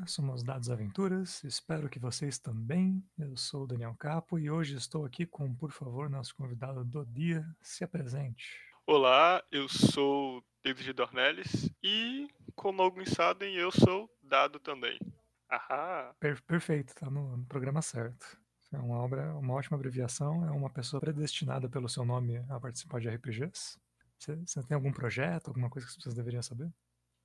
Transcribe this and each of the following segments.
Olá, somos Dados Aventuras, espero que vocês também. Eu sou o Daniel Capo e hoje estou aqui com, por favor, nosso convidado do dia, se apresente. Olá, eu sou David Dornelles e, como alguns sabem, eu sou dado também. Ahá! Per perfeito, tá no, no, programa certo. É uma obra, uma ótima abreviação, é uma pessoa predestinada pelo seu nome a participar de RPGs. Você, você tem algum projeto, alguma coisa que as pessoas deveriam saber?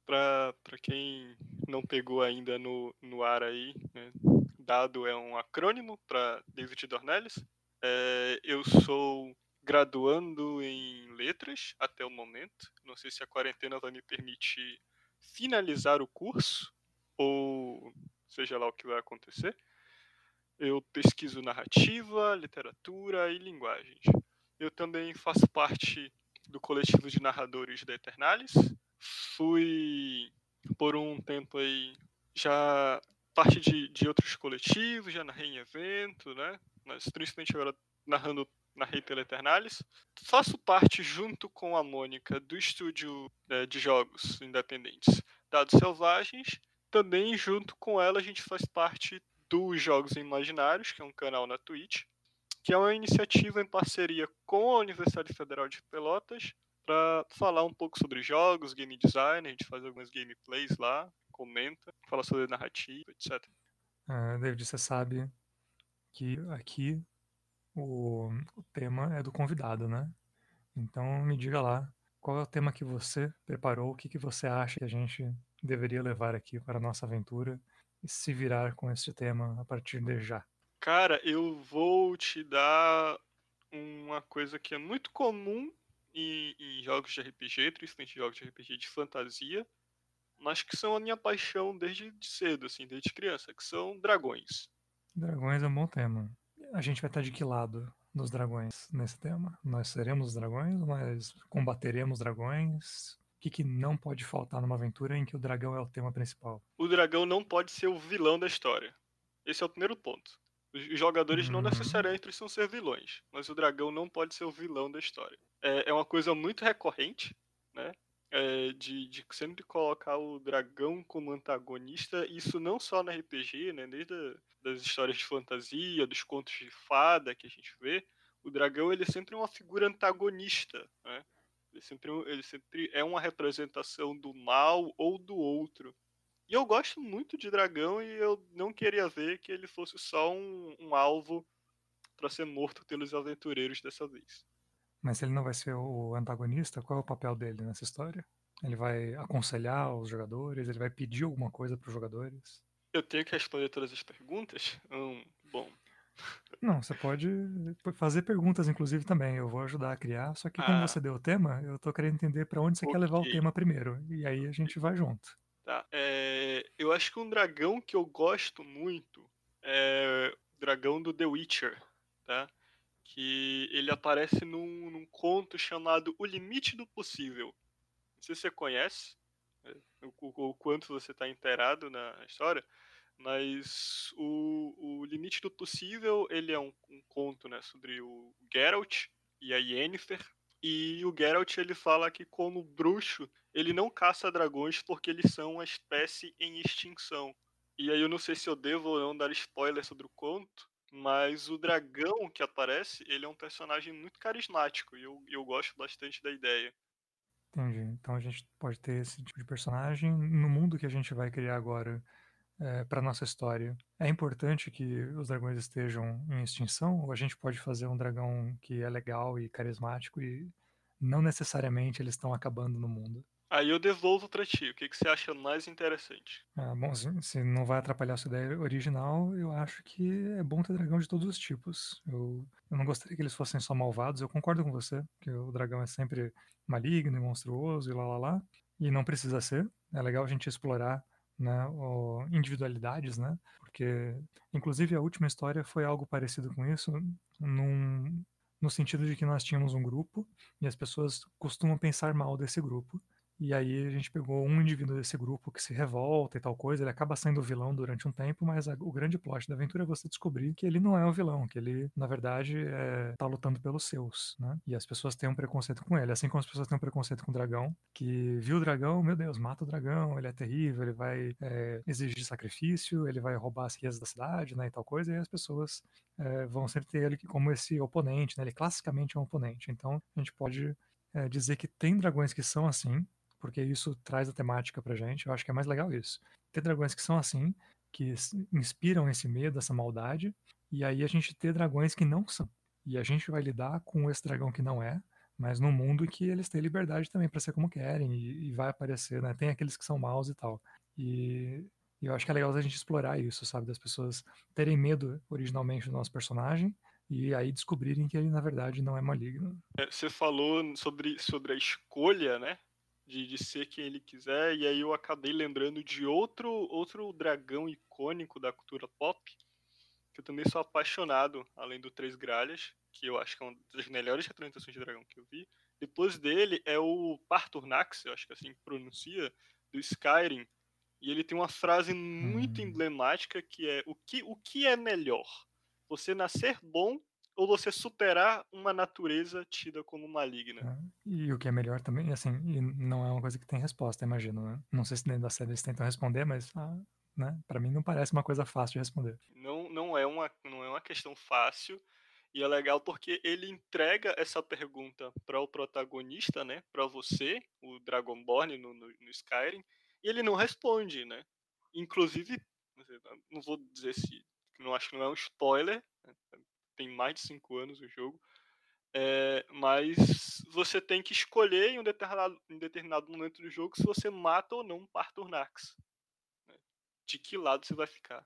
Para quem não pegou ainda no, no ar aí, né, dado é um acrônimo para David Dornelles. É, eu sou graduando em letras até o momento. Não sei se a quarentena vai me permitir finalizar o curso ou seja lá o que vai acontecer. Eu pesquiso narrativa, literatura e linguagens. Eu também faço parte do coletivo de narradores da Eternalis, fui por um tempo aí já parte de, de outros coletivos, já narrei em evento, né? Mas principalmente agora narrando narrei pela Eternalis. Faço parte junto com a Mônica do estúdio é, de jogos independentes Dados Selvagens. Também junto com ela a gente faz parte dos Jogos Imaginários, que é um canal na Twitch, que é uma iniciativa em parceria com a Universidade Federal de Pelotas para falar um pouco sobre jogos, game design, a gente faz algumas gameplays lá, comenta, fala sobre narrativa, etc. Uh, David, você sabe que aqui o, o tema é do convidado, né? Então me diga lá, qual é o tema que você preparou, o que, que você acha que a gente deveria levar aqui para a nossa aventura e se virar com esse tema a partir de já? Cara, eu vou te dar uma coisa que é muito comum em, em jogos de RPG, principalmente jogos de RPG de fantasia, mas que são a minha paixão desde cedo, assim, desde criança, que são dragões. Dragões é um bom tema. A gente vai estar de que lado dos dragões nesse tema? Nós seremos dragões? Nós combateremos dragões? O que, que não pode faltar numa aventura em que o dragão é o tema principal? O dragão não pode ser o vilão da história. Esse é o primeiro ponto. Os jogadores uhum. não necessariamente precisam ser vilões, mas o dragão não pode ser o vilão da história. É, é uma coisa muito recorrente, né? É, de, de, sempre colocar o dragão como antagonista, isso não só na RPG, né? Desde a, das histórias de fantasia, dos contos de fada que a gente vê, o dragão ele é sempre é uma figura antagonista, né? Ele sempre, ele sempre é uma representação do mal ou do outro. E eu gosto muito de dragão e eu não queria ver que ele fosse só um, um alvo para ser morto pelos aventureiros dessa vez. Mas ele não vai ser o antagonista, qual é o papel dele nessa história? Ele vai aconselhar os jogadores? Ele vai pedir alguma coisa para os jogadores? Eu tenho que responder todas as perguntas? Hum, bom. Não, você pode fazer perguntas, inclusive, também. Eu vou ajudar a criar. Só que, ah. você deu o tema, eu tô querendo entender para onde você okay. quer levar o tema primeiro. E aí a gente vai junto. Tá. É, eu acho que um dragão que eu gosto muito é o dragão do The Witcher, tá? Que ele aparece num, num conto chamado O Limite do Possível. Não sei se você conhece, né, o, o, o quanto você está inteirado na história, mas o, o Limite do Possível ele é um, um conto né, sobre o Geralt e a Yennefer, e o Geralt ele fala que como bruxo, ele não caça dragões porque eles são uma espécie em extinção. E aí eu não sei se eu devo ou não dar spoiler sobre o conto, mas o dragão que aparece, ele é um personagem muito carismático e eu, eu gosto bastante da ideia. Entendi. Então a gente pode ter esse tipo de personagem no mundo que a gente vai criar agora é, para nossa história. É importante que os dragões estejam em extinção ou a gente pode fazer um dragão que é legal e carismático e não necessariamente eles estão acabando no mundo? Aí eu devolvo para ti. O que, que você acha mais interessante? Ah, bom, se, não vai atrapalhar a sua ideia original, eu acho que é bom ter dragão de todos os tipos. Eu, eu não gostaria que eles fossem só malvados. Eu concordo com você, que o dragão é sempre maligno e monstruoso e lá lá lá. E não precisa ser. É legal a gente explorar né, individualidades, né? Porque, inclusive, a última história foi algo parecido com isso, num, no sentido de que nós tínhamos um grupo e as pessoas costumam pensar mal desse grupo. E aí a gente pegou um indivíduo desse grupo que se revolta e tal coisa, ele acaba sendo vilão durante um tempo, mas a, o grande plot da aventura é você descobrir que ele não é o vilão, que ele, na verdade, é, tá lutando pelos seus, né? E as pessoas têm um preconceito com ele, assim como as pessoas têm um preconceito com o dragão, que viu o dragão, meu Deus, mata o dragão, ele é terrível, ele vai é, exigir sacrifício, ele vai roubar as riquezas da cidade, né, e tal coisa, e as pessoas é, vão sempre ter ele como esse oponente, né? Ele classicamente é um oponente. Então, a gente pode é, dizer que tem dragões que são assim, porque isso traz a temática pra gente. Eu acho que é mais legal isso. Ter dragões que são assim, que inspiram esse medo, essa maldade, e aí a gente ter dragões que não são. E a gente vai lidar com esse dragão que não é, mas num mundo que eles têm liberdade também para ser como querem e, e, vai aparecer, né? Tem aqueles que são maus e tal. E, e eu acho que é legal a gente explorar isso, sabe? Das pessoas terem medo originalmente do nosso personagem e aí descobrirem que ele na verdade não é maligno. É, você falou sobre, sobre a escolha, né? De, de ser quem ele quiser, e aí eu acabei lembrando de outro, outro dragão icônico da cultura pop, que eu também sou apaixonado, além do Três Gralhas, que eu acho que é uma das melhores representações de dragão que eu vi. Depois dele é o Parturnax, eu acho que é assim que pronuncia, do Skyrim, e ele tem uma frase muito hum. emblemática que é o que, o que é melhor? Você nascer bom ou você superar uma natureza tida como maligna. É, e o que é melhor também, assim, e não é uma coisa que tem resposta, imagino, né? Não sei se dentro da série eles tentam responder, mas ah, né, para mim não parece uma coisa fácil de responder. Não, não, é uma, não é uma questão fácil, e é legal porque ele entrega essa pergunta para o protagonista, né, para você, o Dragonborn no, no, no Skyrim, e ele não responde, né? Inclusive, não vou dizer se, não acho que não é um spoiler? Tem mais de cinco anos o jogo. É, mas você tem que escolher em um determinado, em determinado momento do jogo se você mata ou não um Parturnax. Né? De que lado você vai ficar.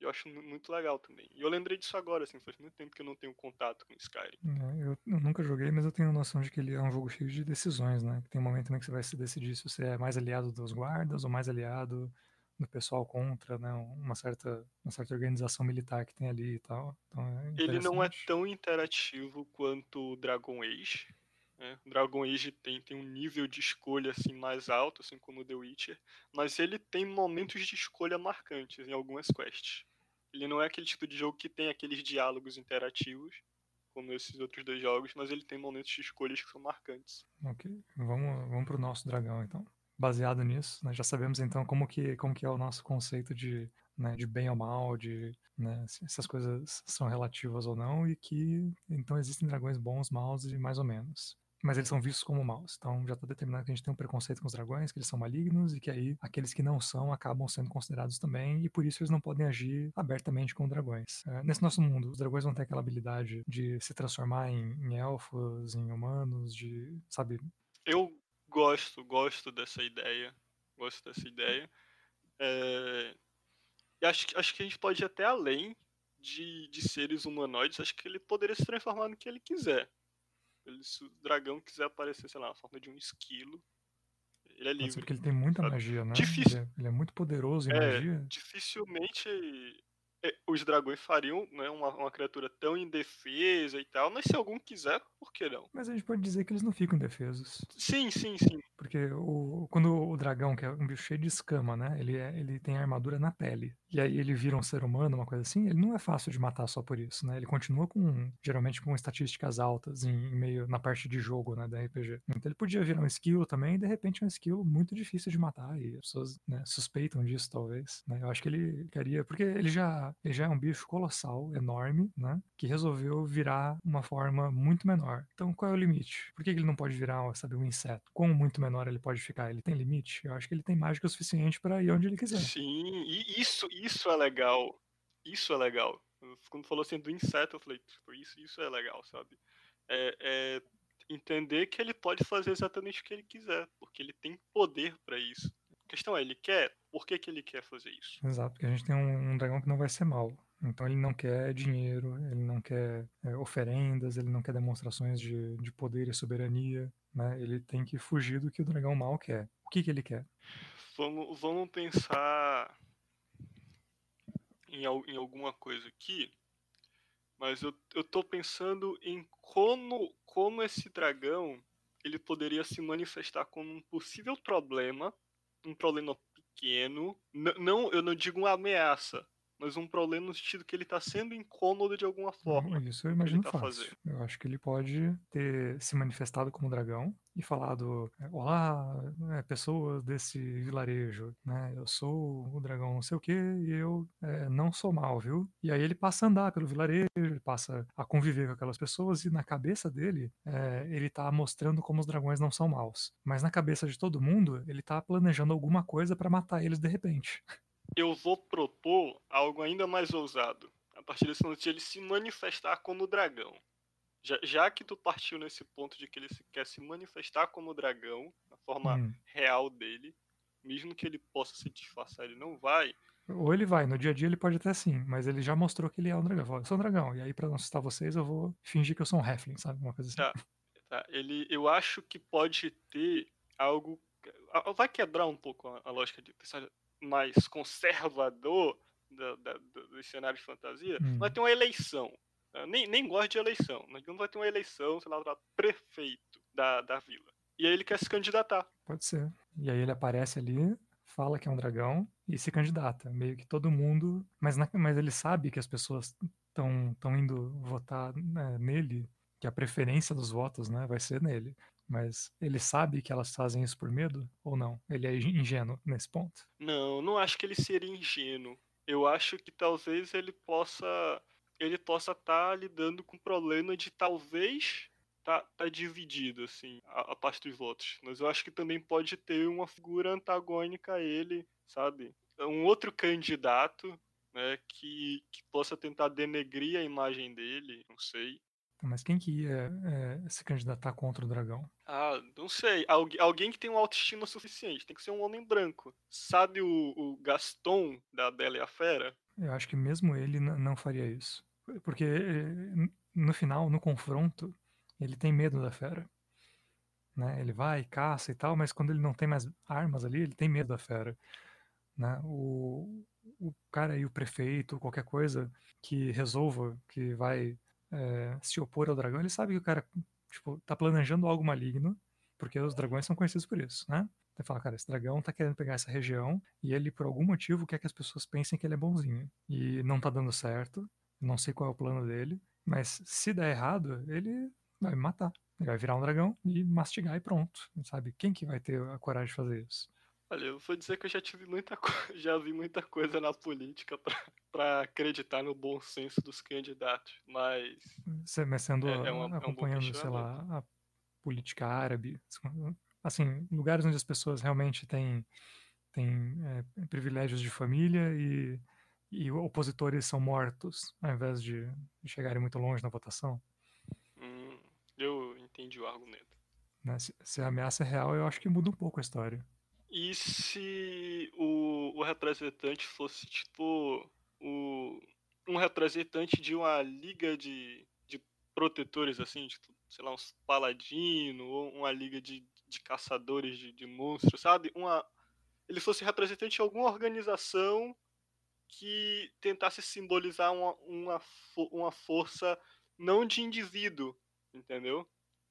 Eu acho muito legal também. E eu lembrei disso agora, assim, faz muito tempo que eu não tenho contato com Skyrim. É, eu, eu, nunca joguei, mas eu tenho noção de que ele é um jogo cheio de decisões, né? Tem um momento em que você vai se decidir se você é mais aliado dos guardas ou mais aliado do pessoal contra, né, uma certa, uma certa organização militar que tem ali e tal. Então é Ele não é tão interativo quanto o Dragon Age. Né? O Dragon Age tem, tem um nível de escolha assim mais alto, assim como o The Witcher, mas ele tem momentos de escolha marcantes em algumas quests. Ele não é aquele tipo de jogo que tem aqueles diálogos interativos, como esses outros dois jogos, mas ele tem momentos de escolhas que são marcantes. Ok, vamos, vamos pro nosso dragão então baseado nisso, né, já sabemos então como que, como que é o nosso conceito de, né, de bem ou mal, de né, se essas coisas são relativas ou não, e que então existem dragões bons, maus e mais ou menos. Mas eles são vistos como maus. Então já está determinado que a gente tem um preconceito com os dragões, que eles são malignos e que aí aqueles que não são acabam sendo considerados também, e por isso eles não podem agir abertamente com dragões. É, nesse nosso mundo, os dragões vão ter aquela habilidade de se transformar em, em elfos, em humanos, de, sabe, eu Gosto, gosto dessa ideia. Gosto dessa ideia. É, e acho, acho que a gente pode ir até além de, de seres humanoides. Acho que ele poderia se transformar no que ele quiser. Ele, se o dragão quiser aparecer, sei lá, na forma de um esquilo, ele é livre. Porque ele tem muita magia, né? Difícil... Ele, é, ele, é, muito poderoso em é, magia. Dificilmente os dragões fariam né, uma, uma, criatura tão indefesa e tal, mas se algum quiser, por que não? Mas a gente pode dizer que eles não ficam indefesos. Sim, sim, sim. Porque o, quando o dragão, que é um bicho cheio de escama, né? Ele, é, ele tem armadura na pele. E aí ele vira um ser humano, uma coisa assim, ele não é fácil de matar só por isso, né? Ele continua com, geralmente, com estatísticas altas em, em meio, na parte de jogo, né, da RPG. Então ele podia virar um skill também, e de repente um skill muito difícil de matar, e as pessoas né, suspeitam disso, talvez. Né? Eu acho que ele queria, porque ele já, ele já é um bicho colossal, enorme, né? Que resolveu virar uma forma muito menor. Então qual é o limite? Por que ele não pode virar, sabe, um inseto? Quão muito menor ele pode ficar? Ele tem limite? Eu acho que ele tem mágica o suficiente para ir onde ele quiser. Sim, e isso, isso é legal. Isso é legal. Quando falou assim do inseto, eu falei, tipo, isso, isso é legal, sabe? É, é entender que ele pode fazer exatamente o que ele quiser, porque ele tem poder para isso. A questão é, ele quer? Por que, que ele quer fazer isso? Exato, porque a gente tem um, um dragão que não vai ser mal. Então ele não quer dinheiro, ele não quer é, oferendas, ele não quer demonstrações de, de poder e soberania. Né? Ele tem que fugir do que o dragão mal quer. O que, que ele quer? Vamos, vamos pensar em, em alguma coisa aqui, mas eu, eu tô pensando em como, como esse dragão ele poderia se manifestar como um possível problema, um problema pequeno, não, eu não digo uma ameaça, mas um problema no sentido que ele está sendo incômodo de alguma forma. Isso eu imagino tá fácil. Fazendo. Eu acho que ele pode ter se manifestado como dragão e falado: é, Olá, é, pessoas desse vilarejo, né? Eu sou o dragão não sei o que e eu é, não sou mal, viu? E aí ele passa a andar pelo vilarejo, ele passa a conviver com aquelas pessoas e na cabeça dele é, ele tá mostrando como os dragões não são maus. Mas na cabeça de todo mundo ele tá planejando alguma coisa para matar eles de repente. eu vou propor algo ainda mais ousado. A partir desse momento, ele se manifestar como dragão. Já, já, que tu partiu nesse ponto de que ele quer se manifestar como dragão, na forma hum. real dele, mesmo que ele possa se disfarçar, ele não vai. Ou ele vai, no dia a dia ele pode até sim, mas ele já mostrou que ele é um dragão. Eu sou um dragão, e aí pra não assustar vocês, eu vou fingir que eu sou um Heflin, sabe? Uma coisa assim. Tá, tá. Ele, eu acho que pode ter algo. Vai quebrar um pouco a, a lógica de pensar mais conservador do, cenário de fantasia, hum. vai ter uma eleição. Eu nem, nem gosto de eleição. Mas não vai ter uma eleição, sei lá, para prefeito da, da vila. E aí ele quer se candidatar. Pode ser. E aí ele aparece ali, fala que é um dragão e se candidata. Meio que todo mundo. Mas, na, mas ele sabe que as pessoas estão indo votar né, nele, que a preferência dos votos né, vai ser nele. Mas ele sabe que elas fazem isso por medo ou não? Ele é ingênuo nesse ponto? Não, não acho que ele seria ingênuo. Eu acho que talvez ele possa ele possa estar tá lidando com o problema de talvez tá, tá dividido assim a, a parte dos votos. Mas eu acho que também pode ter uma figura antagônica a ele, sabe? Um outro candidato né, que, que possa tentar denegrir a imagem dele, não sei. Mas quem que ia é, se candidatar contra o dragão? Ah, não sei. Algu alguém que tem uma autoestima suficiente. Tem que ser um homem branco. Sabe o, o Gaston da Bela e a Fera? Eu acho que mesmo ele não faria isso. Porque eh, no final, no confronto, ele tem medo da fera. Né? Ele vai, caça e tal, mas quando ele não tem mais armas ali, ele tem medo da fera. Né? O, o cara aí, o prefeito, qualquer coisa que resolva que vai é, se opor ao dragão, ele sabe que o cara tipo, tá planejando algo maligno, porque os dragões são conhecidos por isso, né? Ele fala, cara, esse dragão tá querendo pegar essa região e ele, por algum motivo, quer que as pessoas pensem que ele é bonzinho. E não tá dando certo, não sei qual é o plano dele, mas se der errado, ele vai me matar. Ele vai virar um dragão e mastigar e pronto. Sabe? Quem que vai ter a coragem de fazer isso? Olha, eu vou dizer que eu já tive muita já vi muita coisa na política para acreditar no bom senso dos candidatos, mas. Você, mas sendo é, é uma, acompanhando, é um sei lá, a política árabe, assim, lugares onde as pessoas realmente têm, têm é, privilégios de família e, e opositores são mortos, ao invés de, de chegarem muito longe na votação. Hum, eu entendi o argumento. Né? Se, se a ameaça é real, eu acho que muda um pouco a história. E se o, o representante fosse, tipo, o, um representante de uma liga de, de protetores, assim, tipo, sei lá, uns paladinos, ou uma liga de, de caçadores de, de monstros, sabe? Uma, ele fosse representante de alguma organização que tentasse simbolizar uma, uma, uma força não de indivíduo, entendeu?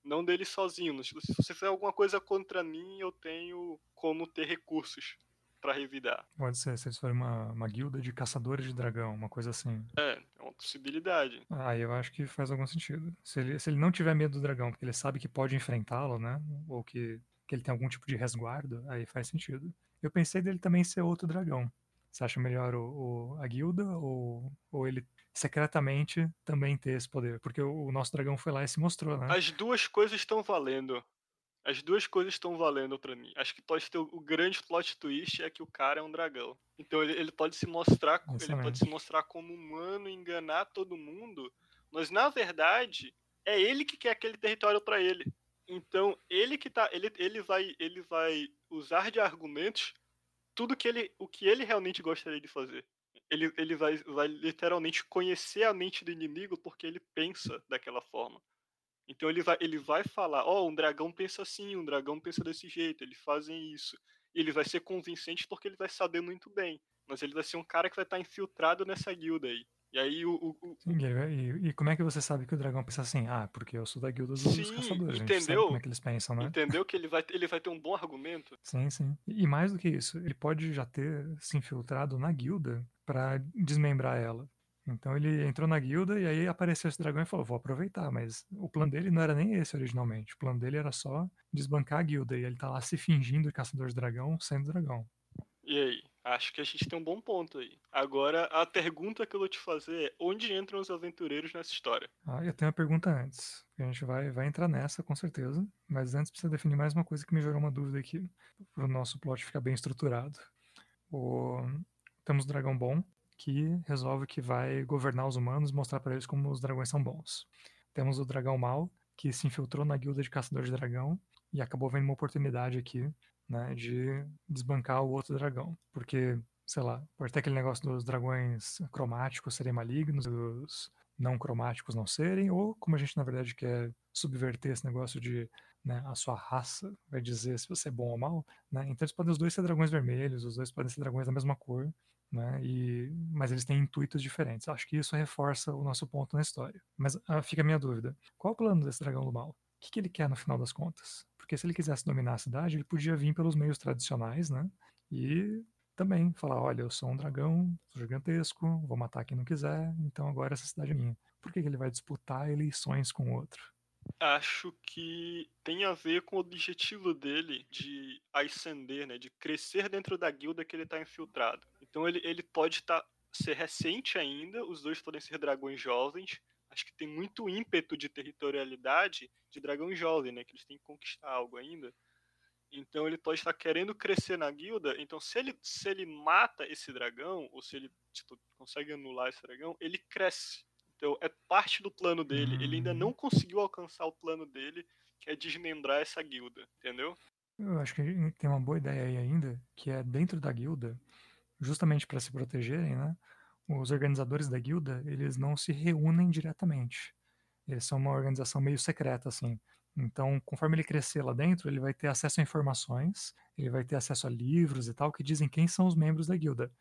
Não dele sozinho. Tipo, se você fizer alguma coisa contra mim, eu tenho como ter recursos para revidar. Pode ser, se eles forem uma, uma guilda de caçadores de dragão, uma coisa assim. É, é uma possibilidade. Ah, eu acho que faz algum sentido. Se ele, se ele não tiver medo do dragão, porque ele sabe que pode enfrentá-lo, né? Ou que, que ele tem algum tipo de resguardo, aí faz sentido. Eu pensei dele também ser outro dragão. Você acha melhor o, o a guilda ou, ou ele secretamente também ter esse poder. Porque o, nosso dragão foi lá e se mostrou, né? As duas coisas estão valendo. As duas coisas estão valendo para mim. Acho que pode ter o, o, grande plot twist é que o cara é um dragão. Então ele, ele pode se mostrar, Excelente. ele pode se mostrar como humano, enganar todo mundo, mas na verdade é ele que quer aquele território para ele. Então ele que tá, ele, ele vai, ele vai usar de argumentos tudo que ele, o que ele realmente gostaria de fazer ele, ele vai, vai literalmente conhecer a mente do inimigo porque ele pensa daquela forma. Então ele vai, ele vai falar, ó, oh, um dragão pensa assim, um dragão pensa desse jeito, eles fazem isso. Ele vai ser convincente porque ele vai saber muito bem. Mas ele vai ser um cara que vai estar infiltrado nessa guilda aí. E aí o. o, Sim, e, e, como é que você sabe que o dragão pensa assim? Ah, porque eu sou da guilda dos sim, caçadores. Entendeu? Como é que eles pensam, né? Entendeu que ele vai, ele vai ter um bom argumento. Sim, sim. E mais do que isso, ele pode já ter se infiltrado na guilda para desmembrar ela. Então ele entrou na guilda e aí apareceu esse dragão e falou: vou aproveitar. Mas o plano dele não era nem esse originalmente. O plano dele era só desbancar a guilda. E ele tá lá se fingindo de caçador de dragão, sendo dragão. E aí? Acho que a gente tem um bom ponto aí. Agora, a pergunta que eu vou te fazer é: onde entram os aventureiros nessa história? Ah, eu tenho uma pergunta antes. A gente vai, vai entrar nessa, com certeza. Mas antes precisa definir mais uma coisa que me gerou uma dúvida aqui. Para o nosso plot ficar bem estruturado. O... Temos o dragão bom, que resolve que vai governar os humanos e mostrar para eles como os dragões são bons. Temos o dragão mal, que se infiltrou na guilda de caçador de dragão e acabou vendo uma oportunidade aqui, né, de desbancar o outro dragão. Porque, sei lá, pode ter aquele negócio dos dragões cromáticos serem malignos, dos não cromáticos não serem, ou como a gente na verdade quer subverter esse negócio de né, a sua raça vai dizer se você é bom ou mal, né? Então eles podem os dois ser dragões vermelhos, os dois podem ser dragões da mesma cor, né? E, mas eles têm intuitos diferentes. Acho que isso reforça o nosso ponto na história. Mas ah, fica a minha dúvida: qual o plano desse dragão do mal? O que, que ele quer no final das contas? Porque se ele quisesse dominar a cidade, ele podia vir pelos meios tradicionais, né? E também falar: olha, eu sou um dragão sou gigantesco, vou matar quem não quiser, então agora essa cidade é minha. Por que, que ele vai disputar eleições com o outro? acho que tem a ver com o objetivo dele de ascender, né, de crescer dentro da guilda que ele está infiltrado. Então ele, ele pode estar tá, ser recente ainda, os dois podem ser dragões jovens. Acho que tem muito ímpeto de territorialidade de dragão jovem, né, que eles têm que conquistar algo ainda. Então ele pode estar querendo crescer na guilda. Então se ele, se ele mata esse dragão, ou se ele tipo, consegue anular esse dragão, ele cresce. Então é parte do plano dele. Ele ainda não hum. conseguiu alcançar o plano dele, que é desmembrar essa guilda, entendeu? Eu acho que tem uma boa ideia aí ainda, que é dentro da guilda, justamente para se protegerem, né? Os organizadores da guilda, eles não se reúnem diretamente. Eles são uma organização meio secreta, assim. Então, conforme ele crescer lá dentro, ele vai ter acesso a informações, ele vai ter acesso a livros e tal, que dizem quem são os membros da guilda.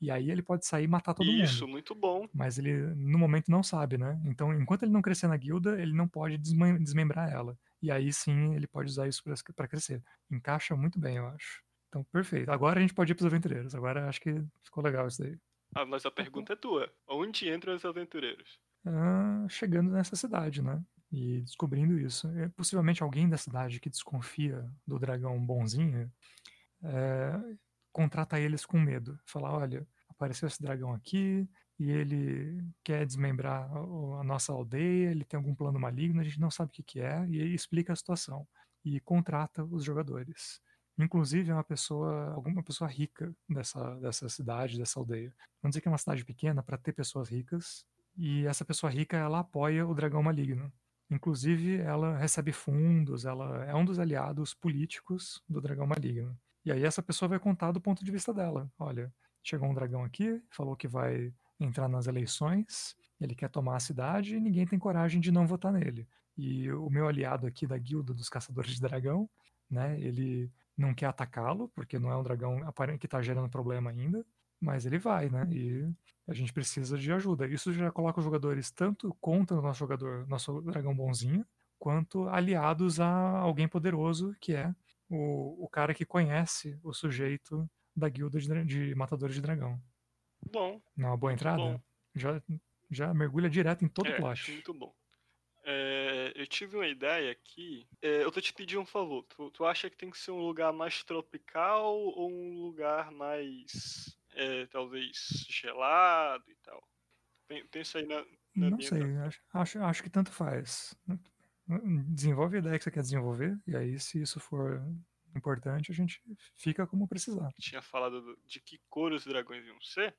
E aí ele pode sair e matar todo Isso, mundo. Isso, muito bom. Mas ele, no momento, não sabe, né? Então, enquanto ele não crescer na guilda, ele não pode desmembrar ela. E aí sim ele pode usar isso para crescer. Encaixa muito bem, eu acho. Então, perfeito. Agora a gente pode ir pros aventureiros. Agora acho que ficou legal isso daí. Ah, mas a pergunta é tua. Onde entram os aventureiros? Ah, chegando nessa cidade, né? E descobrindo isso. É, possivelmente alguém da cidade que desconfia do dragão bonzinho é, contrata eles com medo. Falar, olha, apareceu esse dragão aqui e ele quer desmembrar a, nossa aldeia, ele tem algum plano maligno, a gente não sabe o que, que é, e ele explica a situação e contrata os jogadores. Inclusive é uma pessoa, alguma pessoa rica dessa, dessa cidade, dessa aldeia. Vamos dizer que é uma cidade pequena para ter pessoas ricas, e essa pessoa rica ela apoia o dragão maligno. Inclusive, ela recebe fundos, ela é um dos aliados políticos do dragão maligno. E aí essa pessoa vai contar do ponto de vista dela. Olha, chegou um dragão aqui, falou que vai entrar nas eleições, ele quer tomar a cidade e ninguém tem coragem de não votar nele. E o meu aliado aqui da guilda dos caçadores de dragão, né, ele não quer atacá-lo, porque não é um dragão que está gerando problema ainda, mas ele vai, né? E a gente precisa de ajuda. Isso já coloca os jogadores tanto contra o nosso jogador, nosso dragão bonzinho, quanto aliados a alguém poderoso que é o, o cara que conhece o sujeito da guilda de, de matadores de dragão. Bom. Não é uma boa entrada? Bom. Já, já mergulha direto em todo é, o plot. Muito bom. É, eu tive uma ideia aqui. É, eu tô te pedindo um favor. Tu, tu, acha que tem que ser um lugar mais tropical ou um lugar mais, é, talvez, gelado e tal? Pensa aí na. na Não sei, acho, acho, acho que tanto faz. Desenvolve a ideia que você quer desenvolver, e aí, se isso for importante, a gente fica como precisar. Tinha falado de que cor os dragões iam ser.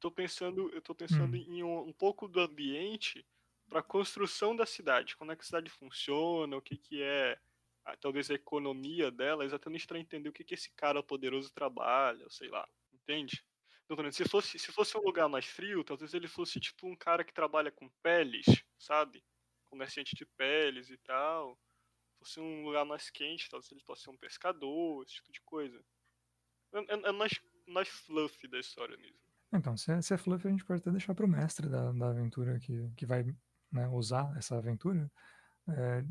Tô pensando, eu tô pensando hum. em um, um, pouco do ambiente para a construção da cidade. Como é que a cidade funciona, o que que é, a, talvez a economia dela, exatamente para entender o que que esse cara poderoso trabalha, sei lá, entende? Então, se fosse, se fosse um lugar mais frio, talvez ele fosse tipo um cara que trabalha com peles, sabe? comerciante de peles e tal. Fosse um lugar mais quente, talvez ele possa ser um pescador, esse tipo de coisa. É, é, é mais, mais fluff da história mesmo. Então, se é, se é fluff, a gente pode até deixar pro mestre da, da aventura que, que vai né, usar essa aventura é,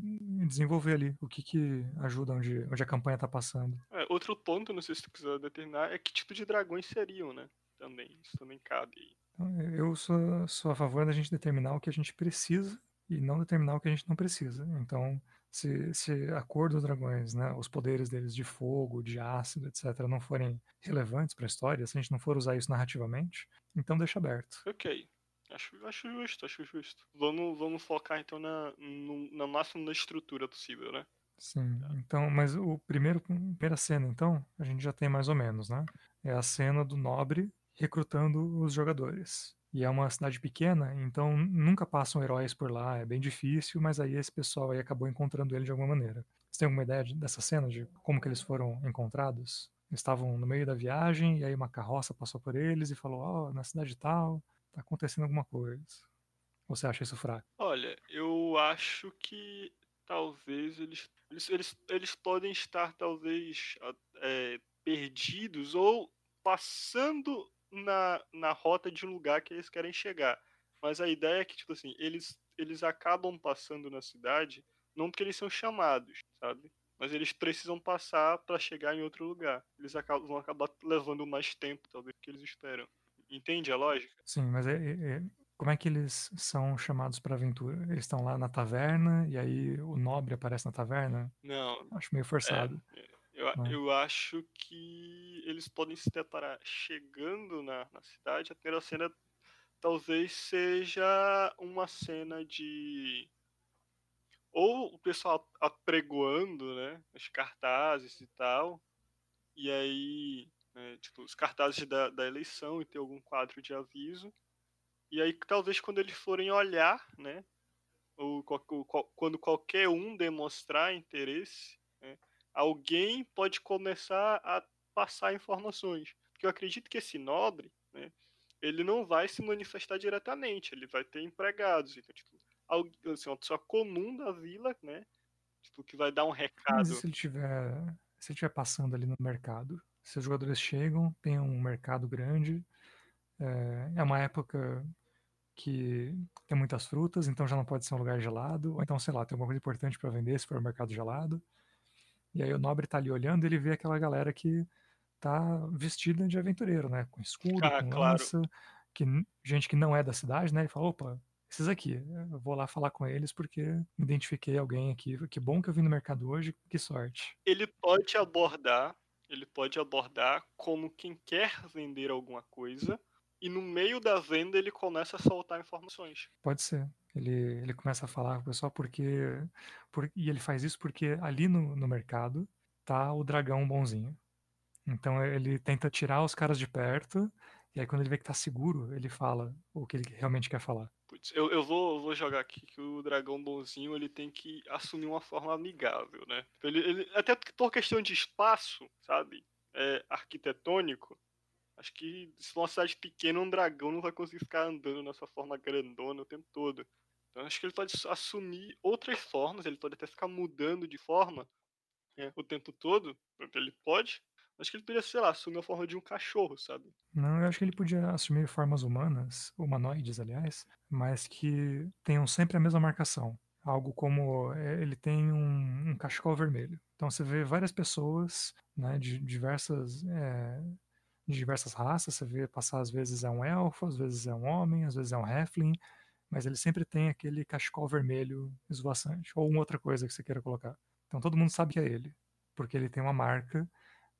desenvolver ali o que, que ajuda onde, onde a campanha tá passando. É, outro ponto, não sei se tu quiser determinar, é que tipo de dragões seriam, né? Também, isso também cabe. Então, eu sou, sou a favor da gente determinar o que a gente precisa e não determinar o que a gente não precisa. Então, se, se a cor dos dragões, né, os poderes deles de fogo, de ácido, etc., não forem relevantes para a história, se a gente não for usar isso narrativamente, então deixa aberto. Ok. Acho, acho justo, acho justo. Vamos, vamos focar então na, no, na máxima da estrutura possível, né? Sim, então, mas o primeiro, primeira cena, então, a gente já tem mais ou menos, né? É a cena do nobre recrutando os jogadores. E é uma cidade pequena, então nunca passam heróis por lá, é bem difícil, mas aí esse pessoal aí acabou encontrando ele de alguma maneira. Você tem alguma ideia de, dessa cena, de como que eles foram encontrados? Eles estavam no meio da viagem, e aí uma carroça passou por eles e falou, ó, oh, na cidade tal, tá acontecendo alguma coisa. Ou você acha isso fraco? Olha, eu acho que talvez eles, eles, eles, eles podem estar talvez é, perdidos ou passando na, na rota de um lugar que eles querem chegar. Mas a ideia é que, tipo assim, eles, eles acabam passando na cidade não porque eles são chamados, sabe? Mas eles precisam passar para chegar em outro lugar. Eles acabam, vão acabar levando mais tempo, talvez, do que eles esperam. Entende a lógica? Sim, mas é, é, como é que eles são chamados para aventura? Eles estão lá na taverna e aí o nobre aparece na taverna? Não. Acho meio forçado. É, eu, eu acho que eles podem se deparar chegando na, na cidade. A primeira cena talvez seja uma cena de. Ou o pessoal apregoando, né? Os cartazes e tal. E aí. Né, tipo, os cartazes da, da eleição e ter algum quadro de aviso. E aí, talvez quando eles forem olhar, né? Ou, ou quando qualquer um demonstrar interesse, né, alguém pode começar a passar informações. Porque eu acredito que esse nobre, né, ele não vai se manifestar diretamente, ele vai ter empregados. Então, tipo, assim, uma pessoa comum da vila, né? Tipo, que vai dar um recado. Mas se ele tiver, se ele estiver passando ali no mercado, se os jogadores chegam, tem um mercado grande, é, é uma época que tem muitas frutas, então já não pode ser um lugar gelado, ou então, sei lá, tem alguma coisa importante para vender se for um mercado gelado. E aí o nobre tá ali olhando e ele vê aquela galera que tá vestida de aventureiro, né? Com escudo, ah, com claro. lança, que, gente que não é da cidade, né? Ele fala, opa, esses aqui, eu vou lá falar com eles porque identifiquei alguém aqui. Que bom que eu vim no mercado hoje, que sorte. Ele pode abordar, ele pode abordar como quem quer vender alguma coisa e no meio da venda ele começa a soltar informações. Pode ser. Ele, ele começa a falar com o pessoal porque. Por, e ele faz isso porque ali no, no mercado tá o dragão bonzinho. Então ele tenta tirar os caras de perto, e aí quando ele vê que tá seguro, ele fala o que ele realmente quer falar. Putz, eu, eu vou, vou jogar aqui que o dragão bonzinho ele tem que assumir uma forma amigável, né? Ele, ele, até por questão de espaço, sabe? É, arquitetônico, acho que se uma cidade pequena, um dragão não vai conseguir ficar andando nessa forma grandona o tempo todo. Então acho que ele pode assumir outras formas, ele pode até ficar mudando de forma né, o tempo todo, ele pode. Acho que ele poderia, sei lá, assumir a forma de um cachorro, sabe? Não, eu acho que ele podia assumir formas humanas, humanoides, aliás, mas que tenham sempre a mesma marcação. Algo como é, ele tem um, um cachecol vermelho. Então você vê várias pessoas né, de diversas é, de diversas raças. Você vê passar às vezes é um elfo, às vezes é um homem, às vezes é um halfling, mas ele sempre tem aquele cachecol vermelho esvoaçante, ou uma outra coisa que você queira colocar. Então todo mundo sabe que é ele, porque ele tem uma marca.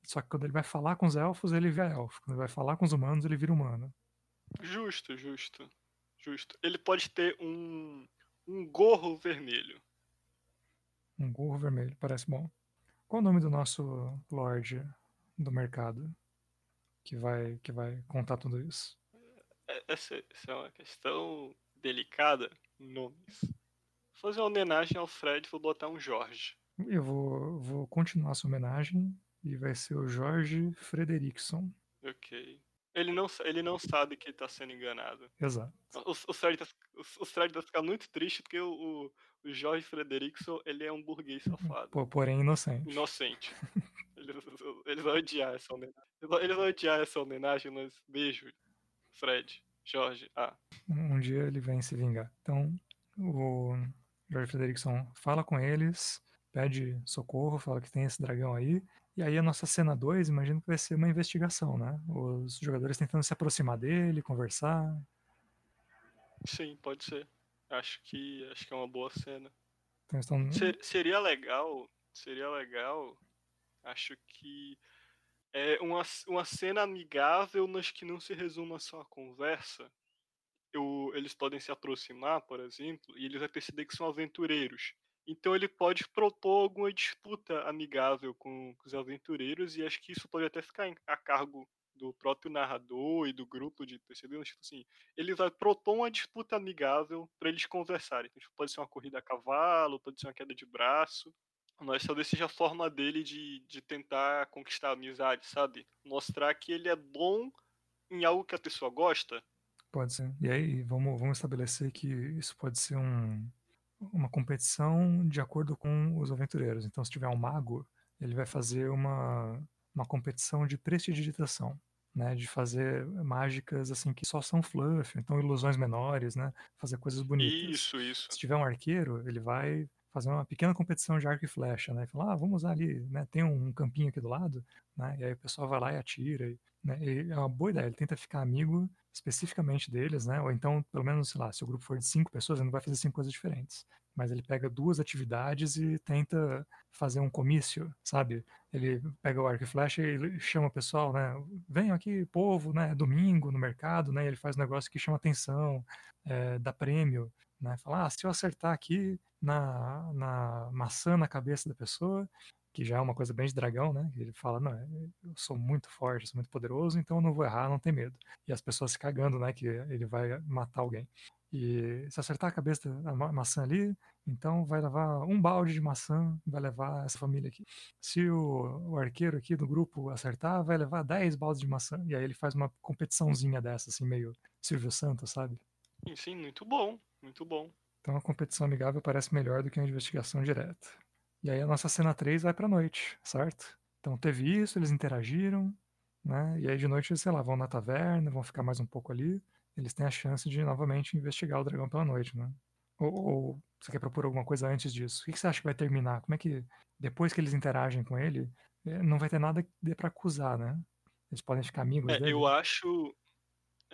Só que quando ele vai falar com os elfos, ele vira elfo. Quando ele vai falar com os humanos, ele vira humano. Justo, justo. Justo. Ele pode ter um, um gorro vermelho. Um gorro vermelho, parece bom. Qual o nome do nosso Lorde do mercado que vai, que vai contar tudo isso? É, essa, essa é uma questão delicada, nomes. Vou fazer uma homenagem ao Fred, vou botar um Jorge. Eu vou, vou continuar essa homenagem e vai ser o Jorge Frederickson. Ok. Ele não, ele não sabe que está sendo enganado. Exato. O, o, Fred, tá, o, o Fred vai ficar muito triste porque o, o, Jorge Frederickson ele é um burguês safado. porém inocente. Inocente. eles, eles vão odiar essa homenagem. Eles vão odiar essa homenagem, mas beijo. Fred. Jorge. Ah. Um, um dia ele vem se vingar. Então, o Jorge Frederickson fala com eles, pede socorro, fala que tem esse dragão aí. E aí a nossa cena 2, imagino que vai ser uma investigação, né? Os jogadores tentando se aproximar dele, conversar. Sim, pode ser. Acho que acho que é uma boa cena. Então, estão... Ser, seria legal, seria legal. Acho que é uma, uma cena amigável, mas que não se resuma só a conversa. Eu, eles podem se aproximar, por exemplo, e eles vão perceber que são aventureiros. Então ele pode propor alguma disputa amigável com, os aventureiros, e acho que isso pode até ficar a cargo do próprio narrador e do grupo de percebeu tipo assim, ele vai propor uma disputa amigável para eles conversarem. Então, tipo, pode ser uma corrida a cavalo, pode ser uma queda de braço, mas talvez seja a forma dele de, de tentar conquistar a amizade, sabe? Mostrar que ele é bom em algo que a pessoa gosta. Pode ser. E aí vamos, vamos estabelecer que isso pode ser um, uma competição de acordo com os aventureiros. Então, se tiver um mago, ele vai fazer uma, uma competição de prestidigitação. Né, de fazer mágicas assim que só são fluff, então ilusões menores, né, fazer coisas bonitas. Isso, isso. Se tiver um arqueiro, ele vai fazer uma pequena competição de arco e flecha, né? Falar, ah, vamos usar ali, né? Tem um campinho aqui do lado, né? E aí o pessoal vai lá e atira. E, né? e é uma boa ideia, ele tenta ficar amigo especificamente deles, né? Ou então, pelo menos, sei lá, se o grupo for de cinco pessoas, ele não vai fazer cinco coisas diferentes. Mas ele pega duas atividades e tenta fazer um comício, sabe? Ele pega o arco e flecha e chama o pessoal, né? Venham aqui, povo, né? Domingo no mercado, né? Ele faz um negócio que chama atenção, é, dá prêmio, né? Fala, ah, se eu acertar aqui, na, na maçã na cabeça da pessoa, que já é uma coisa bem de dragão, né? Ele fala, não, eu sou muito forte, sou muito poderoso, então eu não vou errar, não tem medo. E as pessoas se cagando, né? Que ele vai matar alguém. E se acertar a cabeça da maçã ali, então vai levar um balde de maçã, vai levar essa família aqui. Se o, o arqueiro aqui do grupo acertar, vai levar 10 baldes de maçã. E aí ele faz uma competiçãozinha dessa, assim, meio Silvio Santos, sabe? Sim, muito bom, muito bom. Então a competição amigável parece melhor do que a investigação direta. E aí a nossa cena 3 vai pra noite, certo? Então teve isso, eles interagiram, né? E aí de noite, sei lá, vão na taverna, vão ficar mais um pouco ali. Eles têm a chance de novamente investigar o dragão pela noite, né? Ou, ou você quer propor alguma coisa antes disso? O que você acha que vai terminar? Como é que, depois que eles interagem com ele, eh, não vai ter nada que dê pra acusar, né? Eles podem ficar amigos É, eu acho.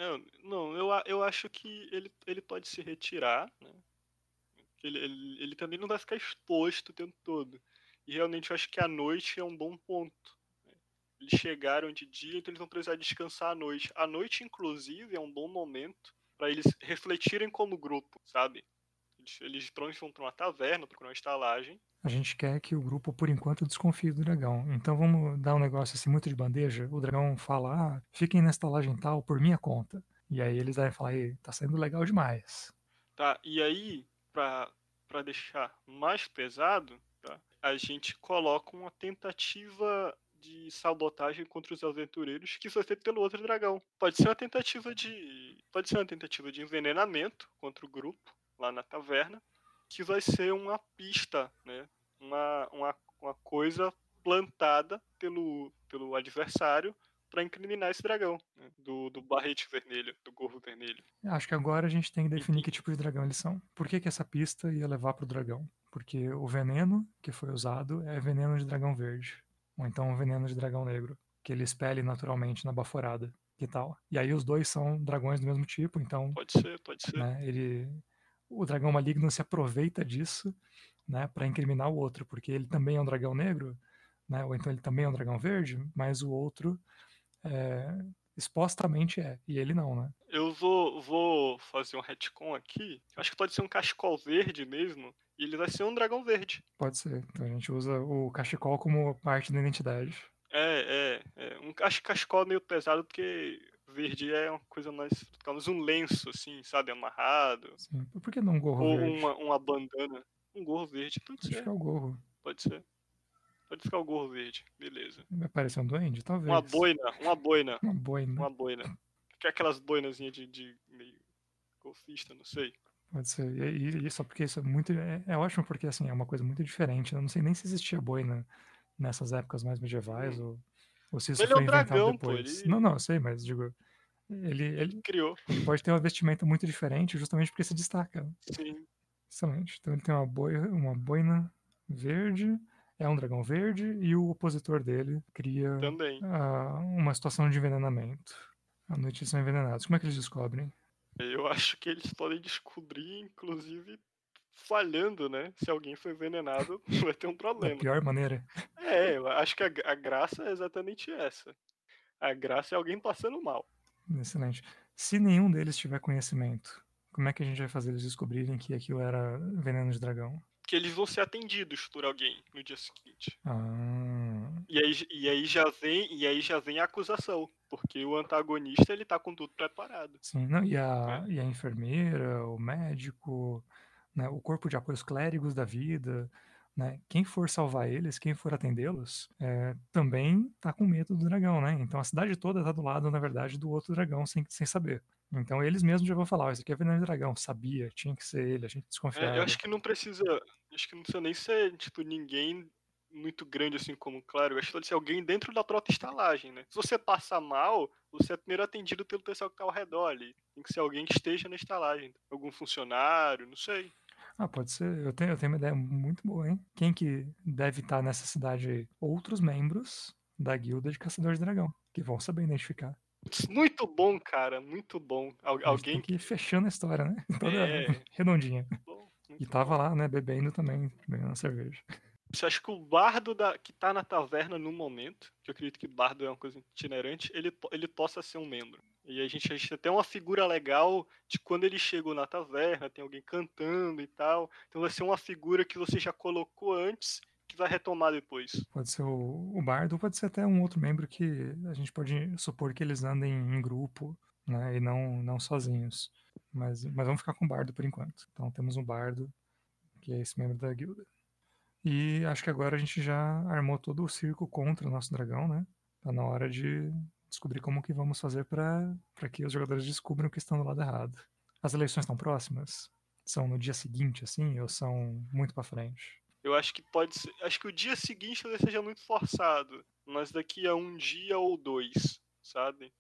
Eu- não, eu, eu acho que ele, ele pode se retirar, né? Ele, ele, ele também não vai ficar exposto o tempo todo. E realmente eu acho que a noite é um bom ponto. né? Eles chegaram de dia, então eles vão precisar descansar à noite. A noite, inclusive, é um bom momento para eles refletirem como grupo, sabe? Eles, eles vão para uma taverna, procurar uma estalagem. A gente quer que o grupo, por enquanto, desconfie do dragão. Então vamos dar um negócio assim muito de bandeja. O dragão fala, ah, fiquem na estalagem tal por minha conta. E aí eles devem falar, tá saindo legal demais. Tá, e aí, pra, pra deixar mais pesado, tá, a gente coloca uma tentativa de sabotagem contra os aventureiros que foi feita pelo outro dragão. Pode ser uma tentativa de. Pode ser uma tentativa de envenenamento contra o grupo lá na taverna, que vai ser uma pista, né? Uma, uma, uma coisa plantada pelo, pelo adversário para incriminar esse dragão, né? do, do barrete vermelho, do gorro vermelho. Acho que agora a gente tem que definir que tipo de dragão eles são. Por que, que essa pista ia levar pro dragão? Porque o veneno que foi usado é veneno de dragão verde. Ou então veneno de dragão negro. Que ele expele naturalmente na baforada. Que tal? E aí os dois são dragões do mesmo tipo, então Pode ser, pode ser. né, ele, o dragão maligno se aproveita disso né, para incriminar o outro, porque ele também é um dragão negro, né, ou então ele também é um dragão verde, mas o outro é, expostamente é, e ele não, né? Eu vou, vou fazer um retcon aqui. Acho que pode ser um cachecol verde mesmo. E ele vai ser um dragão verde. Pode ser. Então a gente usa o cachecol como parte da identidade. É, é. é. Um acho que cachecol é meio pesado porque verde é uma coisa mais. Digamos, um lenço, assim, sabe? Amarrado. Sim. Por que não um gorro Ou verde? uma, uma bandana. Um gorro verde. Pode Pode ser. ficar o gorro. Pode ser. Pode ficar o gorro verde. Beleza. Vai parecer um duende? Talvez. Uma boina. Uma boina. Uma boina. Uma boina. Que é aquelas boinazinhas de, de meio golfista, não sei. Pode ser. E, e- só porque isso é muito. É, é ótimo porque assim, é uma coisa muito diferente. Eu não sei nem se existia boina nessas épocas mais medievais ou, ou se isso Ele é um foi inventado dragão, pô, depois. ele- Não, não, eu sei, mas digo. Ele, ele, Criou. ele pode ter uma vestimenta muito diferente justamente porque se destaca. Sim. Excelente. Então ele tem uma, boi, uma boina verde, é um dragão verde, e o opositor dele cria Também. ah, uma situação de envenenamento. À noite eles são envenenados. Como é que eles descobrem? Eu acho que eles podem descobrir, inclusive, falhando, né? Se alguém foi envenenado, vai ter um Da problema. pior maneira. É, eu acho que a, a graça é exatamente essa. A graça é alguém passando mal. Excelente. Se nenhum deles tiver conhecimento, como é que a gente vai fazer eles descobrirem que aquilo era veneno de dragão? Que eles vão ser atendidos por alguém no dia seguinte. Ah, E aí, e aí já vem e aí já vem a acusação, porque o antagonista ele tá com tudo preparado. sim. Não, e, a, e a enfermeira, o médico, né, o corpo de apoio, os clérigos da vida, né, quem for salvar eles, quem for atendê-los, é, também tá com medo do dragão, né? Então a cidade toda tá do lado, na verdade, do outro dragão sem, sem saber. Então eles mesmos já vão falar, ó, esse aqui é veneno de dragão, sabia, tinha que ser ele, a gente É, desconfiava. eu acho que não precisa, acho que não precisa nem ser tipo ninguém muito grande assim como claro, eu acho que pode ser alguém dentro da própria estalagem, né? Se você passa mal, você é primeiro atendido pelo pessoal que tá ao redor ali. Tem que ser alguém que esteja na estalagem, algum funcionário, não sei. Ah, pode ser. Eu tenho, eu tenho uma ideia muito boa, hein? Quem que deve estar nessa cidade aí? Outros membros da guilda de caçadores de dragão, que vão saber identificar. Muito bom, cara, muito bom. Al- alguém que fechando a história, né? Toda É. redondinha. bom, E tava bom. lá, né, bebendo também, bebendo cerveja. Você acha que o bardo da, que tá na taverna no momento, que eu acredito que bardo é uma coisa itinerante, ele, ele possa ser um membro. E a gente, a gente tem até uma figura legal de quando ele chegou na taverna, tem alguém cantando e tal. Então vai ser uma figura que você já colocou antes, que vai retomar depois. Pode ser o, o bardo, pode ser até um outro membro que a gente pode supor que eles andem em grupo, né, e não, não sozinhos. Mas, mas vamos ficar com o bardo por enquanto. Então temos um bardo, que é esse membro da guilda. E acho que agora a gente já armou todo o circo contra o nosso dragão, né? Tá na hora de descobrir como que vamos fazer para que os jogadores descubram que estão do lado errado. As eleições estão próximas? São no dia seguinte, assim, ou são muito para frente? Eu acho que pode ser. Acho que o dia seguinte talvez seja muito forçado. Mas daqui a um dia ou dois, sabe?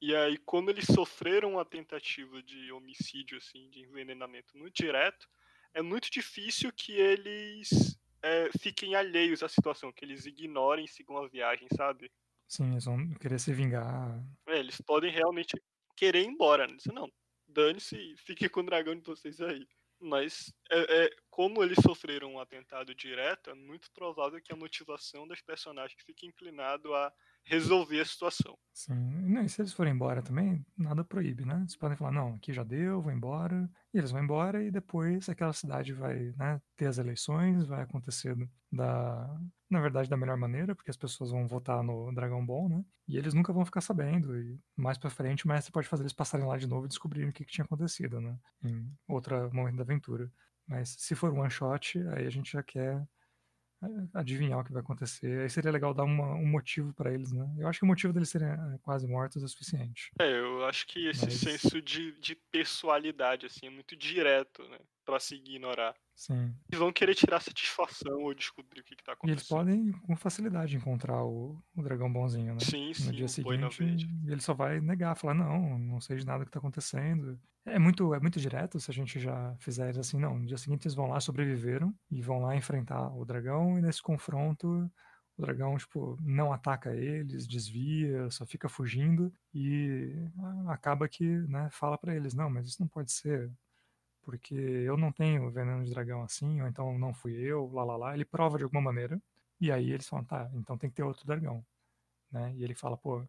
E aí, como eles sofreram uma tentativa de homicídio, assim, de envenenamento no direto, é muito difícil que eles é, fiquem alheios à situação, que eles ignorem e sigam a viagem, sabe? Sim, eles vão querer se vingar. É, eles podem realmente querer ir embora, né? Não, dane-se e fiquem com o dragão de vocês aí. Mas, é, é, como eles sofreram um atentado direto, é muito provável que a motivação das personagens fique inclinado a resolver a situação. Sim. Não, e se eles forem embora também, nada proíbe, né? Eles podem falar, não, aqui já deu, vou embora. E eles vão embora e depois aquela cidade vai né, ter as eleições, vai acontecer da, na verdade, da melhor maneira, porque as pessoas vão votar no Dragão Ball, né? E eles nunca vão ficar sabendo. E mais pra frente, o mestre pode fazer eles passarem lá de novo e descobrirem o que, que tinha acontecido, né? Em outro momento da aventura. Mas se for one shot, aí a gente já quer adivinhar o que vai acontecer. Aí seria legal dar uma- um motivo pra eles, né? Eu acho que o motivo deles serem é, quase mortos é o suficiente. É, eu acho que esse Mas- senso de, de pessoalidade, assim, é muito direto, né? Pra se ignorar. Sim. Eles vão querer tirar satisfação ou descobrir o que, que tá E eles acontecendo. podem, com facilidade, encontrar o, o dragão bonzinho, né? Sim, no sim, dia o Boina seguinte, e ele só vai negar, falar, não, não sei de nada que tá acontecendo. É muito, é muito direto se a gente já fizer assim, não. No dia seguinte eles vão lá, sobreviveram, e vão lá enfrentar o dragão, e nesse confronto o dragão, tipo, não ataca eles, desvia, só fica fugindo, e acaba que, né, fala pra eles, não, mas isso não pode ser, porque eu não tenho veneno de dragão assim, ou então não fui eu, lá lá lá. Ele prova de alguma maneira, e aí eles falam, tá, então tem que ter outro dragão. Né? E ele fala, pô,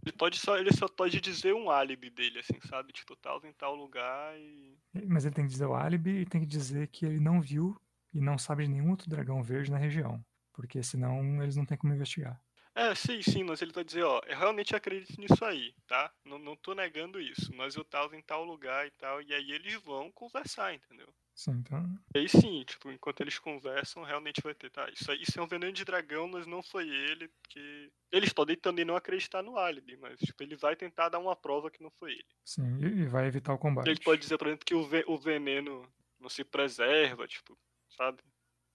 Ele, pode só, ele só pode dizer um álibi dele, assim, sabe? Tipo, tal em tal lugar e. mas ele tem que dizer o álibi e tem que dizer que ele não viu e não sabe de nenhum outro dragão verde na região. Porque senão eles não têm como investigar. É, sim, sim, mas ele vai dizer, ó, eu realmente acredito nisso aí, tá? Não, não tô negando isso, mas eu tava em tal lugar e tal, e aí eles vão conversar, entendeu? Sim, então. E aí sim, tipo, enquanto eles conversam, realmente vai ter, tá? Isso, aí- isso é um veneno de dragão, mas não foi ele, porque. Eles podem também não acreditar no álibi, mas, tipo, ele vai tentar dar uma prova que não foi ele. Sim, e, e vai evitar o combate. Ele pode dizer, por exemplo, que o, ve- o veneno não se preserva, tipo, sabe?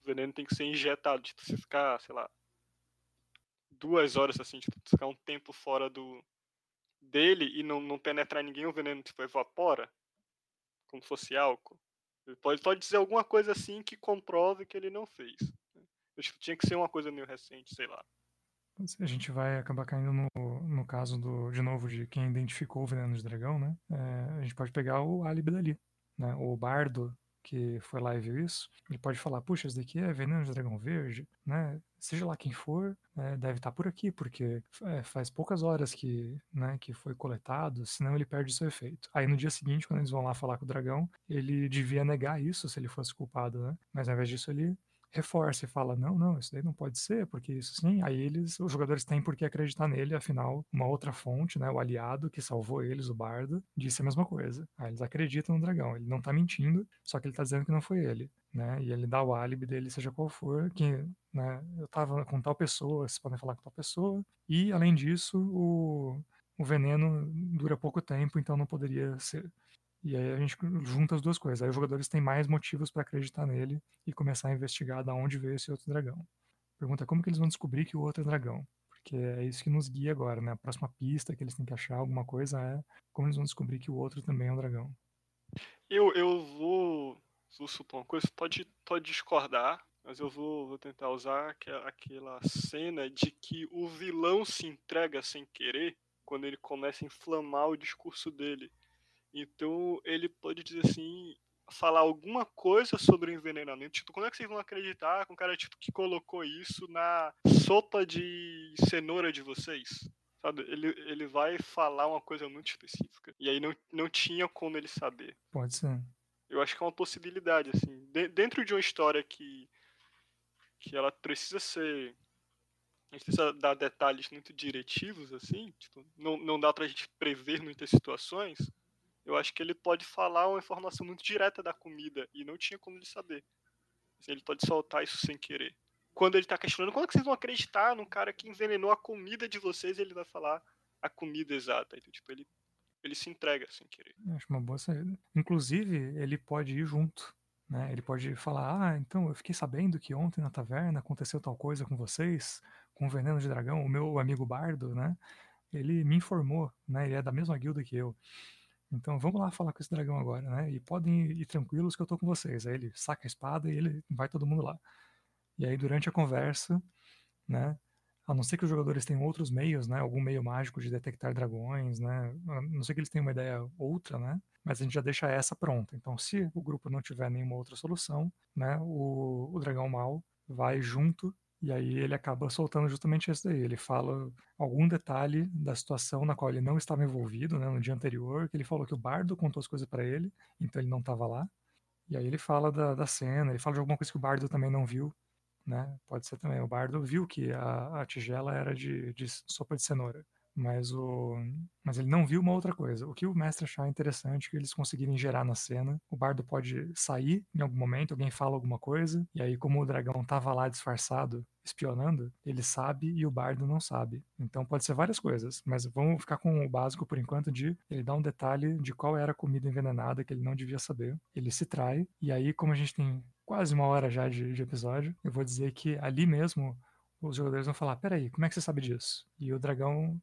O veneno tem que ser injetado, tipo, se ficar, sei lá, duas horas assim, tipo, ficar um tempo fora do, dele e não, não penetrar ninguém, o veneno tipo, evapora, como se fosse álcool. Ele pode, pode dizer alguma coisa assim que comprove que ele não fez. Né? Tipo, tinha que ser uma coisa meio recente, sei lá. A gente vai acabar caindo no, no caso do, de novo, de quem identificou o veneno de dragão, né? É, a gente pode pegar o álibi dali, né? O bardo que foi lá e viu isso, ele pode falar, puxa, isso daqui é veneno de dragão verde, né? Seja lá quem for, é, deve estar tá por aqui, porque é, faz poucas horas que, né, que foi coletado, senão ele perde seu efeito. Aí no dia seguinte, quando eles vão lá falar com o dragão, ele devia negar isso se ele fosse culpado, né? Mas ao invés disso, ele reforça e fala: não, não, isso daí não pode ser, porque isso sim. Aí eles, os jogadores têm por que acreditar nele, afinal, uma outra fonte, né, o aliado que salvou eles, o bardo, disse a mesma coisa. Aí eles acreditam no dragão. Ele não tá mentindo, só que ele tá dizendo que não foi ele. Né, e ele dá o álibi dele, seja qual for, que né, eu tava com tal pessoa, vocês podem falar com tal pessoa. E, além disso, o, o veneno dura pouco tempo, então não poderia ser. E aí a gente junta as duas coisas. Aí os jogadores têm mais motivos para acreditar nele e começar a investigar da onde veio esse outro dragão. Pergunta como que eles vão descobrir que o outro é dragão? Porque é isso que nos guia agora, né? A próxima pista que eles têm que achar alguma coisa é como eles vão descobrir que o outro também é um dragão. Eu, eu vou, vou supor uma coisa, pode, pode discordar, mas eu vou, vou tentar usar aquela, aquela cena de que o vilão se entrega sem querer quando ele começa a inflamar o discurso dele. Então ele pode dizer assim, falar alguma coisa sobre o envenenamento. Tipo, como é que vocês vão acreditar com um cara tipo, que colocou isso na sopa de cenoura de vocês? Sabe? Ele, ele vai falar uma coisa muito específica. E aí não, não tinha como ele saber. Pode ser. Eu acho que é uma possibilidade, assim. De, dentro de uma história que, que ela precisa ser. A gente precisa dar detalhes muito diretivos, assim. Tipo, não, não dá pra gente prever muitas situações eu acho que ele pode falar uma informação muito direta da comida e não tinha como ele saber. Ele pode soltar isso sem querer. Quando ele tá questionando, quando é que vocês vão acreditar num cara que envenenou a comida de vocês, ele vai falar a comida exata. Então, tipo, ele, ele se entrega sem querer. Acho uma boa saída. Inclusive, ele pode ir junto. Né? Ele pode falar: Ah, então eu fiquei sabendo que ontem na taverna aconteceu tal coisa com vocês, com o veneno de dragão. O meu amigo Bardo, né? Ele me informou, né? Ele é da mesma guilda que eu. Então vamos lá falar com esse dragão agora, né? E podem ir, tranquilos que eu tô com vocês. Aí ele saca a espada e ele vai todo mundo lá. E aí durante a conversa, né? A não ser que os jogadores tenham outros meios, né? Algum meio mágico de detectar dragões, né? A não ser que eles tenham uma ideia outra, né? Mas a gente já deixa essa pronta. Então, se o grupo não tiver nenhuma outra solução, né? O, o dragão mal vai junto e aí ele acaba soltando justamente isso daí. Ele fala algum detalhe da situação na qual ele não estava envolvido, né, no dia anterior, que ele falou que o bardo contou as coisas para ele, então ele não estava lá. E aí ele fala da, da cena, ele fala de alguma coisa que o bardo também não viu, né? Pode ser também. O bardo viu que a, a tigela era de, de sopa de cenoura mas o mas ele não viu uma outra coisa. O que o mestre achar interessante que eles conseguirem gerar na cena. O bardo pode sair em algum momento, alguém fala alguma coisa, e aí como o dragão tava lá disfarçado, espionando, ele sabe e o bardo não sabe. Então pode ser várias coisas, mas vamos ficar com o básico por enquanto de ele dá um detalhe de qual era a comida envenenada que ele não devia saber. Ele se trai, e aí como a gente tem quase uma hora já de, de episódio, eu vou dizer que ali mesmo os jogadores vão falar: peraí, como é que você sabe disso? E o dragão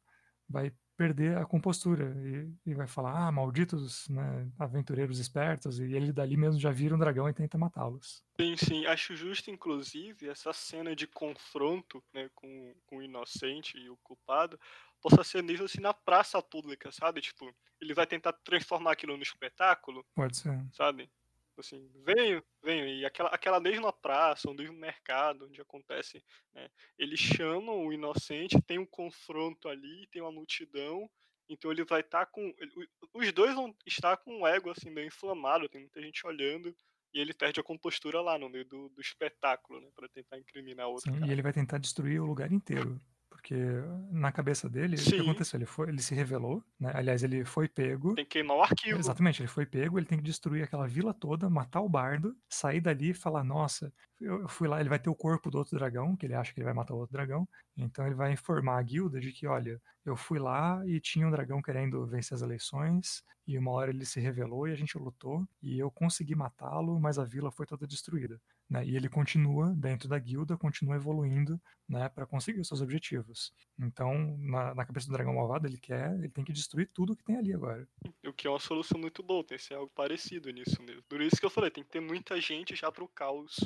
vai perder a compostura e, e, vai falar, ah, malditos né, aventureiros espertos, e ele dali mesmo já vira um dragão e tenta matá-los. Sim, sim, acho justo, inclusive, essa cena de confronto né, com, com o inocente e o culpado possa ser nível assim na praça pública, sabe? Tipo, ele vai tentar transformar aquilo no espetáculo. Pode ser. Sabe? Assim, venho, venho, e aquela, aquela mesma praça, ou mesmo mercado, onde acontece, né, eles chamam o inocente, tem um confronto ali, tem uma multidão, então ele vai estar tá com, os dois vão estar com o ego, assim, meio inflamado, tem muita gente olhando, e ele perde a compostura lá no meio do, do espetáculo, né, para tentar incriminar o outro Sim. E ele vai tentar destruir o lugar inteiro. Porque na cabeça dele, Sim. o que aconteceu? Ele, foi, ele se revelou, né? Aliás, ele foi pego. Tem que queimar o arquivo. Exatamente, ele foi pego, ele tem que destruir aquela vila toda, matar o bardo, sair dali e falar: Nossa, eu fui lá, ele vai ter o corpo do outro dragão, que ele acha que ele vai matar o outro dragão, Então ele vai informar a guilda de que, olha, eu fui lá e tinha um dragão querendo vencer as eleições, e uma hora ele se revelou e a gente lutou, e eu consegui matá-lo, mas a vila foi toda destruída. Né? E ele continua dentro da guilda, continua evoluindo né, para conseguir os seus objetivos. Então, na, na, cabeça do dragão malvado, ele quer, ele tem que destruir tudo que tem ali agora. O que é uma solução muito boa, tem que ser algo parecido nisso mesmo. Por isso que eu falei, tem que ter muita gente já pro caos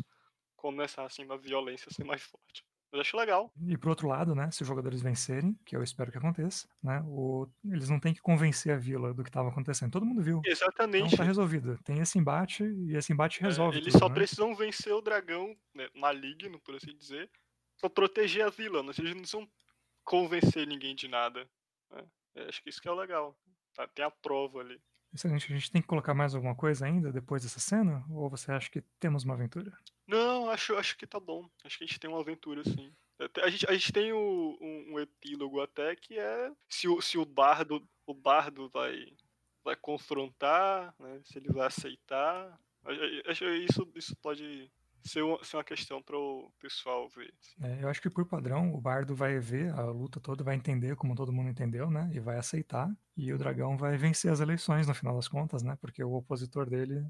começar assim, a violência ser mais forte. Eu acho legal. E pro outro lado, né, se os jogadores vencerem, que eu espero que aconteça, né, o, eles não têm que convencer a vila do que estava acontecendo. Todo mundo viu. Exatamente. Então tá resolvido. Tem esse embate e esse embate é, resolve. É, eles tudo, só né? precisam vencer o dragão né, maligno, por assim dizer, pra proteger a vila. Não, eles não precisam convencer ninguém de nada. Né? acho que isso que é o legal. Tá, tem a prova ali. Excelente. A gente tem que colocar mais alguma coisa ainda depois dessa cena? Ou você acha que temos uma aventura? Não, acho, acho que tá bom. Acho que a gente tem uma aventura, sim. A gente, a gente tem o, um, um, epílogo até que é se o, se o bardo o bardo vai vai confrontar, né, se ele vai aceitar. Acho isso isso pode ser uma, ser uma questão para o pessoal ver. Assim. É, eu acho que por padrão o bardo vai ver a luta toda, vai entender como todo mundo entendeu, né, e vai aceitar. E o dragão vai vencer as eleições no final das contas, né, porque o opositor dele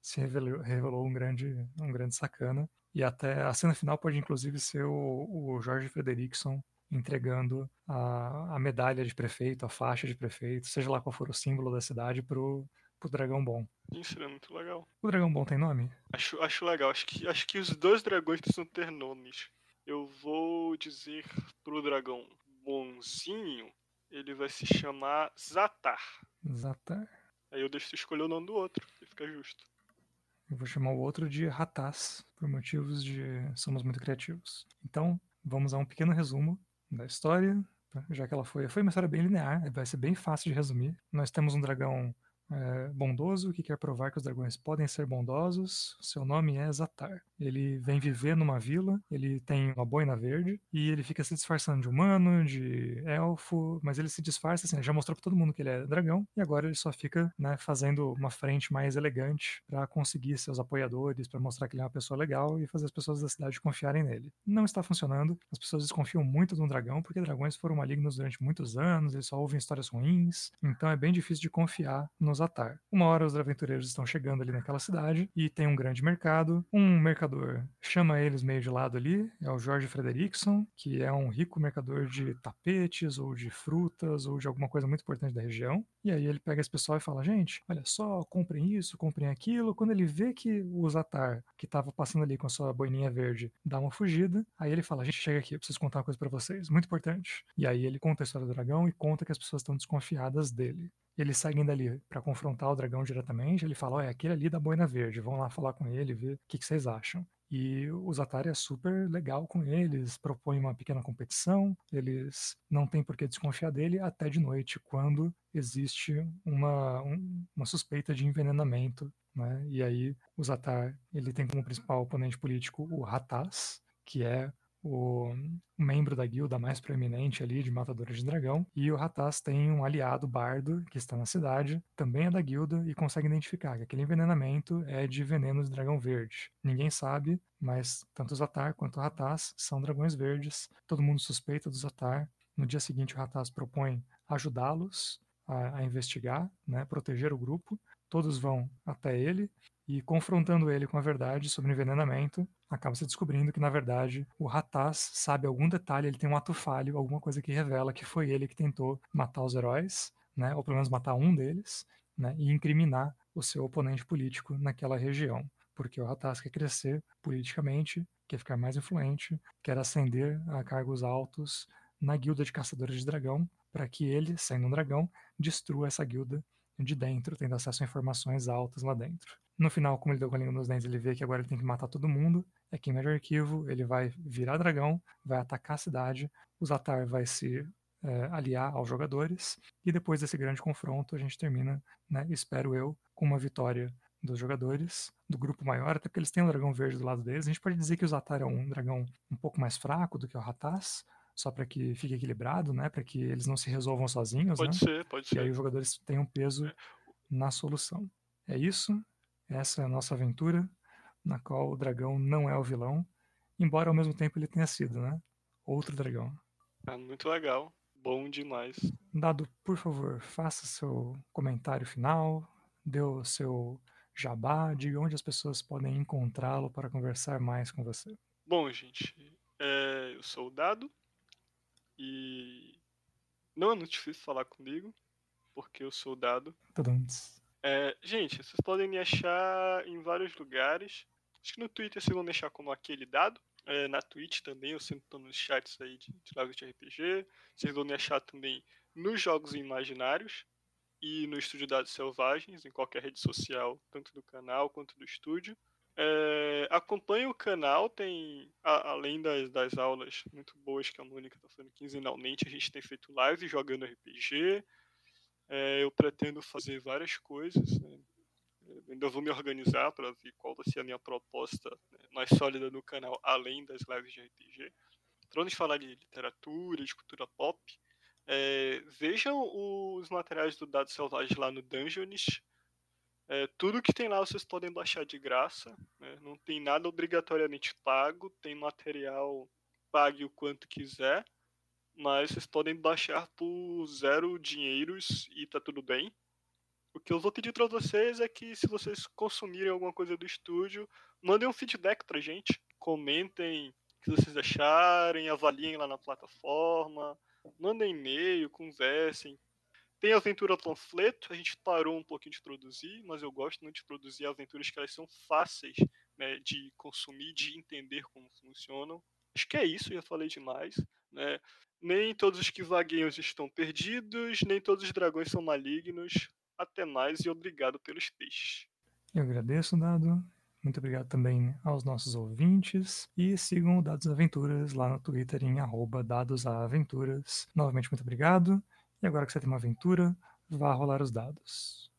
se revelou, revelou um grande, um grande sacana. E até a cena final pode inclusive ser o, o Jorge Frederickson entregando a, a medalha de prefeito, a faixa de prefeito, seja lá qual for o símbolo da cidade, pro, pro Dragão Bom. Isso é muito legal. O Dragão Bom tem nome? Acho, acho legal. Acho que, acho que os dois dragões precisam ter nomes. Eu vou dizer pro dragão bonzinho, ele vai se chamar Zatar. Zatar. Aí eu deixo você escolher o nome do outro, que fica justo. Eu vou chamar o outro de Rataz, por motivos de somos muito criativos. Então, vamos a um pequeno resumo da história, já que ela foi, foi uma história bem linear, vai ser bem fácil de resumir. Nós temos um dragão é, bondoso que quer provar que os dragões podem ser bondosos. Seu nome é Zatar. Ele vem viver numa vila, ele tem uma boina verde e ele fica se disfarçando de humano, de elfo, mas ele se disfarça assim, já mostrou para todo mundo que ele é dragão e agora ele só fica né, fazendo uma frente mais elegante para conseguir seus apoiadores, para mostrar que ele é uma pessoa legal e fazer as pessoas da cidade confiarem nele. Não está funcionando, as pessoas desconfiam muito de um dragão porque dragões foram malignos durante muitos anos, eles só ouvem histórias ruins, então é bem difícil de confiar nos Zatar. Uma hora os aventureiros estão chegando ali naquela cidade e tem um grande mercado, um mercador mercador chama eles meio de lado ali, é o Jorge Frederickson, que é um rico mercador de tapetes ou de frutas ou de alguma coisa muito importante da região. E aí ele pega esse pessoal e fala: gente, olha só, comprem isso, comprem aquilo. Quando ele vê que o Zatar, que estava passando ali com a sua boininha verde, dá uma fugida, aí ele fala: gente, chega aqui, eu preciso contar uma coisa para vocês, muito importante. E aí ele conta a história do dragão e conta que as pessoas estão desconfiadas dele eles seguem dali para confrontar o dragão diretamente. Ele fala: Olha, aquele ali da boina verde, vão lá falar com ele, ver o que, que vocês acham. E o Zatari é super legal com eles, propõe uma pequena competição, eles não têm por que desconfiar dele até de noite, quando existe uma, um, uma suspeita de envenenamento. Né? E aí o Zatar ele tem como principal oponente político o Rataz, que é o membro da guilda mais proeminente ali de matadores de dragão, e o Rataz tem um aliado bardo que está na cidade, também é da guilda e consegue identificar que aquele envenenamento é de veneno de dragão verde. Ninguém sabe, mas tanto o Zatar quanto o Rataz são dragões verdes. Todo mundo suspeita do Zatar. No dia seguinte, o Rataz propõe ajudá-los a, a, investigar, né, proteger o grupo. Todos vão até ele e confrontando ele com a verdade sobre envenenamento, acaba se descobrindo que, na verdade, o Rataz sabe algum detalhe, ele tem um ato falho, alguma coisa que revela que foi ele que tentou matar os heróis, né, ou pelo menos matar um deles, né, e incriminar o seu oponente político naquela região. Porque o Rataz quer crescer politicamente, quer ficar mais influente, quer ascender a cargos altos na guilda de caçadores de dragão, para que ele, sendo um dragão, destrua essa guilda de dentro, tendo acesso a informações altas lá dentro. No final, como ele deu com a língua nos dentes, ele vê que agora ele tem que matar todo mundo. É queima de arquivo, ele vai virar dragão, vai atacar a cidade, o Zatar vai se é, aliar aos jogadores, e depois desse grande confronto a gente termina, né, espero eu, com uma vitória dos jogadores, do grupo maior, até porque eles têm um dragão verde do lado deles. A gente pode dizer que o Zatar é um dragão um pouco mais fraco do que o Rataz, só para que fique equilibrado, né, para que eles não se resolvam sozinhos, pode né? ser, pode ser. E aí os jogadores tenham peso é. na solução. É isso. Essa é a nossa aventura, na qual o dragão não é o vilão, embora ao mesmo tempo ele tenha sido, né? outro dragão. Ah, muito legal. Bom demais. Dado, por favor, faça seu comentário final, dê o seu jabá, diga onde as pessoas podem encontrá-lo para conversar mais com você. Bom, gente, é, eu sou o Dado e não é muito difícil falar comigo, porque eu sou o Dado. Tudums. É, gente, vocês podem me achar em vários lugares. Acho que no Twitter vocês vão achar como aquele Dado. É, na Twitch também, eu sempre estou nos chats aí de, de lives de RPG. Vocês vão achar também nos Jogos Imaginários e no Estúdio Dados Selvagens, em qualquer rede social, tanto do canal quanto do estúdio. É, acompanhe o canal, tem, a, além das, das aulas muito boas que a Mônica está fazendo quinzenalmente, a gente tem feito live jogando RPG. É, eu pretendo fazer várias coisas. Né? Ainda vou me organizar para ver qual vai ser a minha proposta né, mais sólida no canal, além das lives de RPG. Para onde falar de literatura, de cultura pop, é, vejam os materiais do Dados Selvagens lá no Dungeons. É, tudo que tem lá vocês podem baixar de graça. Né? Não tem nada obrigatoriamente pago. Tem material pague o quanto quiser. Mas vocês podem baixar por zero dinheiros e tá tudo bem. O que eu vou pedir para vocês é que se vocês consumirem alguma coisa do estúdio, mandem um feedback pra gente, comentem o que vocês acharem, avaliem lá na plataforma, mandem e-mail, conversem. Tem a aventura panfleto, a gente parou um pouquinho de produzir, mas eu gosto muito de produzir aventuras que elas são fáceis né, de consumir, de entender como funcionam. Acho que é isso, já falei demais. Né? Nem todos os que vagueiam estão perdidos, nem todos os dragões são malignos. Até mais e obrigado pelos peixes. Eu agradeço, Dado. Muito obrigado também aos nossos ouvintes. E sigam o Dados Aventuras lá no Twitter em dadosaventuras. Novamente, muito obrigado. E agora que você tem uma aventura, vá rolar os dados.